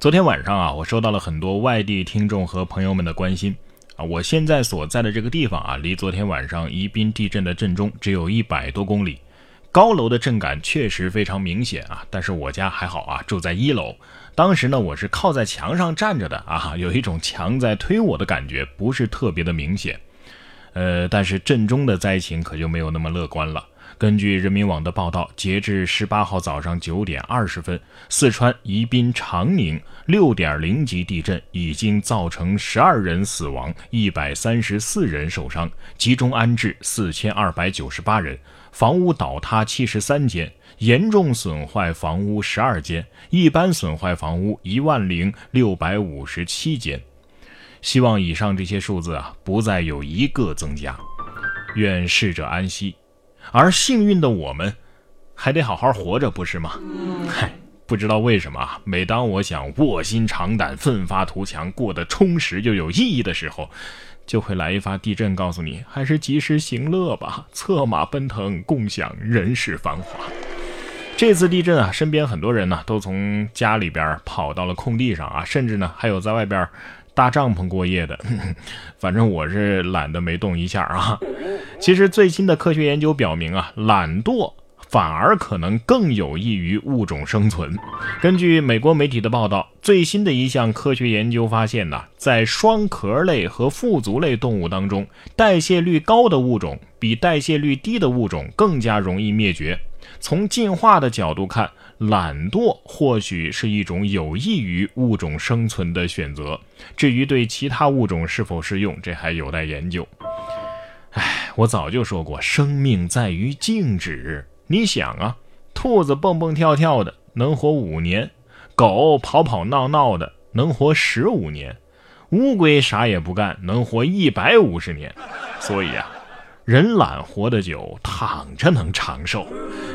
昨天晚上啊，我收到了很多外地听众和朋友们的关心啊。我现在所在的这个地方啊，离昨天晚上宜宾地震的震中只有一百多公里，高楼的震感确实非常明显啊。但是我家还好啊，住在一楼。当时呢，我是靠在墙上站着的啊，有一种墙在推我的感觉，不是特别的明显。呃，但是震中的灾情可就没有那么乐观了。根据人民网的报道，截至十八号早上九点二十分，四川宜宾长宁六点零级地震已经造成十二人死亡，一百三十四人受伤，集中安置四千二百九十八人，房屋倒塌七十三间，严重损坏房屋十二间，一般损坏房屋一万零六百五十七间。希望以上这些数字啊，不再有一个增加。愿逝者安息。而幸运的我们，还得好好活着，不是吗？嗨，不知道为什么，每当我想卧薪尝胆、奋发图强、过得充实又有意义的时候，就会来一发地震，告诉你还是及时行乐吧，策马奔腾，共享人世繁华。这次地震啊，身边很多人呢都从家里边跑到了空地上啊，甚至呢还有在外边。搭帐篷过夜的，反正我是懒得没动一下啊。其实最新的科学研究表明啊，懒惰反而可能更有益于物种生存。根据美国媒体的报道，最新的一项科学研究发现呢，在双壳类和腹足类动物当中，代谢率高的物种比代谢率低的物种更加容易灭绝。从进化的角度看，懒惰或许是一种有益于物种生存的选择。至于对其他物种是否适用，这还有待研究。哎，我早就说过，生命在于静止。你想啊，兔子蹦蹦跳跳的能活五年，狗跑跑闹闹的能活十五年，乌龟啥也不干能活一百五十年。所以啊。人懒活得久，躺着能长寿。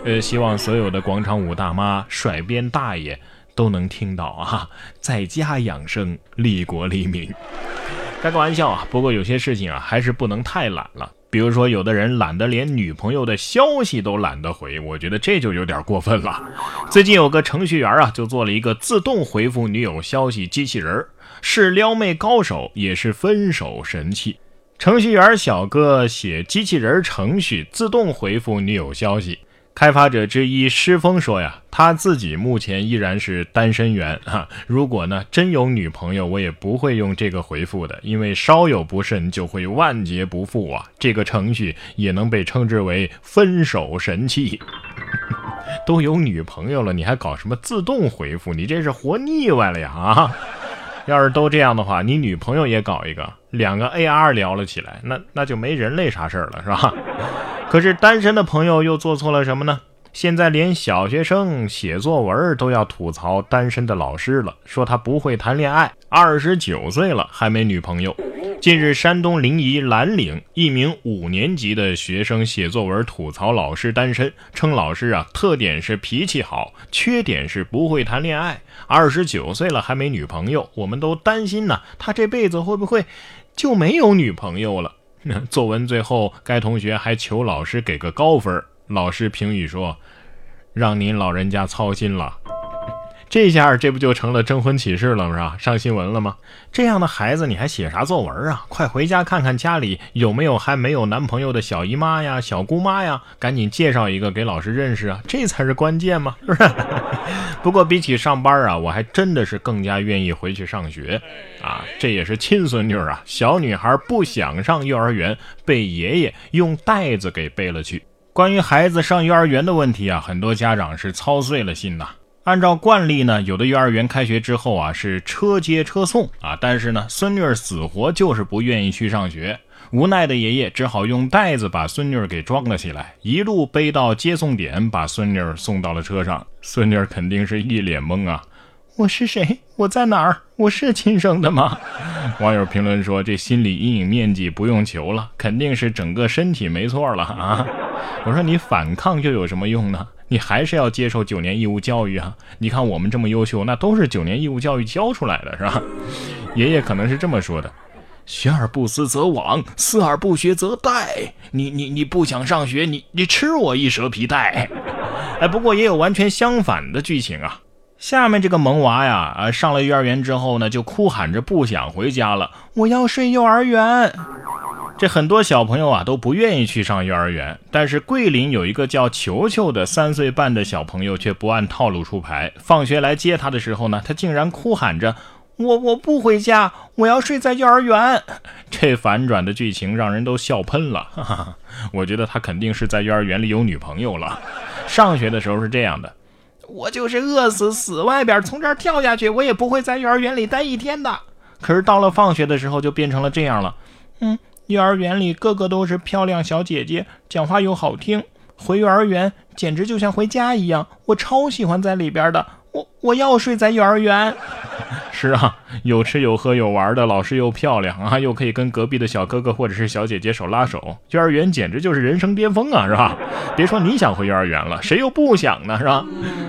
呃，希望所有的广场舞大妈、甩鞭大爷都能听到啊，在家养生，利国利民。开个玩笑啊，不过有些事情啊，还是不能太懒了。比如说，有的人懒得连女朋友的消息都懒得回，我觉得这就有点过分了。最近有个程序员啊，就做了一个自动回复女友消息机器人，是撩妹高手，也是分手神器。程序员小哥写机器人程序，自动回复女友消息。开发者之一施峰说：“呀，他自己目前依然是单身源 哈。如果呢真有女朋友，我也不会用这个回复的，因为稍有不慎就会万劫不复啊。这个程序也能被称之为分手神器。都有女朋友了，你还搞什么自动回复？你这是活腻歪了呀啊！” 要是都这样的话，你女朋友也搞一个，两个 AR 聊了起来，那那就没人类啥事儿了，是吧？可是单身的朋友又做错了什么呢？现在连小学生写作文都要吐槽单身的老师了，说他不会谈恋爱，二十九岁了还没女朋友。近日，山东临沂兰陵一名五年级的学生写作文吐槽老师单身，称老师啊特点是脾气好，缺点是不会谈恋爱，二十九岁了还没女朋友，我们都担心呢，他这辈子会不会就没有女朋友了？作文最后，该同学还求老师给个高分。老师评语说：“让您老人家操心了。”这下这不就成了征婚启事了，是吧？上新闻了吗？这样的孩子你还写啥作文啊？快回家看看家里有没有还没有男朋友的小姨妈呀、小姑妈呀，赶紧介绍一个给老师认识啊！这才是关键嘛，是不是？不过比起上班啊，我还真的是更加愿意回去上学啊！这也是亲孙女啊，小女孩不想上幼儿园，被爷爷用袋子给背了去。关于孩子上幼儿园的问题啊，很多家长是操碎了心呐。按照惯例呢，有的幼儿园开学之后啊是车接车送啊，但是呢孙女儿死活就是不愿意去上学，无奈的爷爷只好用袋子把孙女儿给装了起来，一路背到接送点，把孙女儿送到了车上。孙女儿肯定是一脸懵啊。我是谁？我在哪儿？我是亲生的吗？网友评论说：“这心理阴影面积不用求了，肯定是整个身体没错了啊！”我说：“你反抗又有什么用呢？你还是要接受九年义务教育啊！你看我们这么优秀，那都是九年义务教育教出来的，是吧？” 爷爷可能是这么说的：“学而不思则罔，思而不学则殆。你你你不想上学，你你吃我一蛇皮袋。”哎，不过也有完全相反的剧情啊。下面这个萌娃呀，啊，上了幼儿园之后呢，就哭喊着不想回家了，我要睡幼儿园。这很多小朋友啊都不愿意去上幼儿园，但是桂林有一个叫球球的三岁半的小朋友却不按套路出牌。放学来接他的时候呢，他竟然哭喊着：“我我不回家，我要睡在幼儿园。”这反转的剧情让人都笑喷了。哈哈，我觉得他肯定是在幼儿园里有女朋友了。上学的时候是这样的：“我就是饿死死外边，从这儿跳下去，我也不会在幼儿园里待一天的。”可是到了放学的时候就变成了这样了。嗯。幼儿园里个个都是漂亮小姐姐，讲话又好听。回幼儿园简直就像回家一样，我超喜欢在里边的。我我要睡在幼儿园。是啊，有吃有喝有玩的，老师又漂亮啊，又可以跟隔壁的小哥哥或者是小姐姐手拉手，幼儿园简直就是人生巅峰啊，是吧？别说你想回幼儿园了，谁又不想呢，是吧？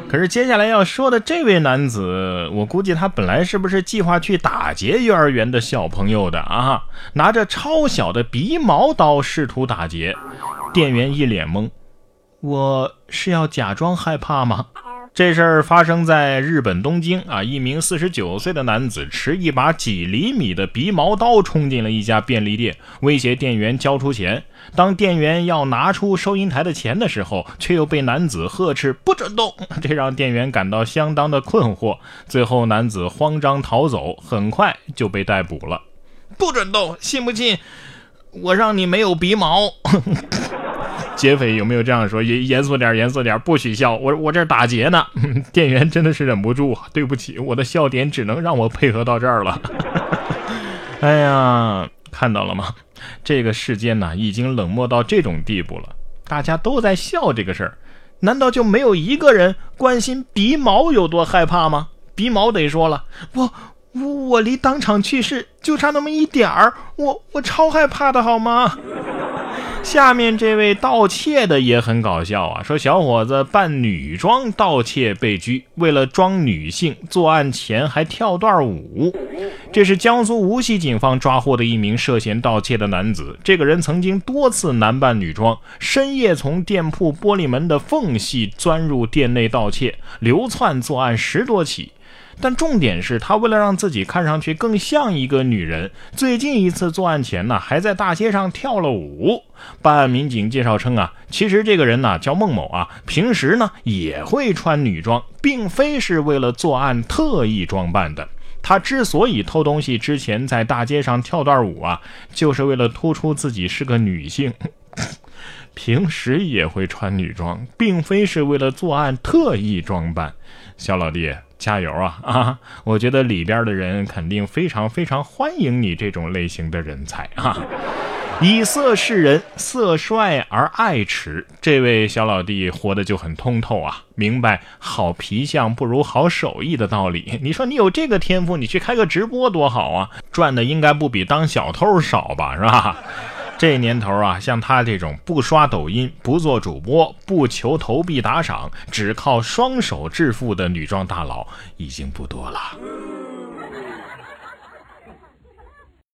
可是接下来要说的这位男子，我估计他本来是不是计划去打劫幼儿园的小朋友的啊？拿着超小的鼻毛刀试图打劫，店员一脸懵，我是要假装害怕吗？这事儿发生在日本东京啊！一名四十九岁的男子持一把几厘米的鼻毛刀冲进了一家便利店，威胁店员交出钱。当店员要拿出收银台的钱的时候，却又被男子呵斥不准动，这让店员感到相当的困惑。最后，男子慌张逃走，很快就被逮捕了。不准动，信不信我让你没有鼻毛？劫匪有没有这样说？严严肃点，严肃点，不许笑。我我这打劫呢。店员真的是忍不住，对不起，我的笑点只能让我配合到这儿了。哎呀，看到了吗？这个世间呢，已经冷漠到这种地步了。大家都在笑这个事儿，难道就没有一个人关心鼻毛有多害怕吗？鼻毛得说了，我我我离当场去世就差那么一点儿，我我超害怕的好吗？下面这位盗窃的也很搞笑啊，说小伙子扮女装盗窃被拘，为了装女性，作案前还跳段舞。这是江苏无锡警方抓获的一名涉嫌盗窃的男子，这个人曾经多次男扮女装，深夜从店铺玻璃门的缝隙钻入店内盗窃，流窜作案十多起。但重点是他为了让自己看上去更像一个女人，最近一次作案前呢，还在大街上跳了舞。办案民警介绍称啊，其实这个人呢叫孟某啊，平时呢也会穿女装，并非是为了作案特意装扮的。他之所以偷东西之前在大街上跳段舞啊，就是为了突出自己是个女性。平时也会穿女装，并非是为了作案特意装扮。小老弟。加油啊啊！我觉得里边的人肯定非常非常欢迎你这种类型的人才啊！以色示人，色衰而爱弛，这位小老弟活得就很通透啊，明白好皮相不如好手艺的道理。你说你有这个天赋，你去开个直播多好啊，赚的应该不比当小偷少吧，是吧？这年头啊，像他这种不刷抖音、不做主播、不求投币打赏，只靠双手致富的女装大佬已经不多了。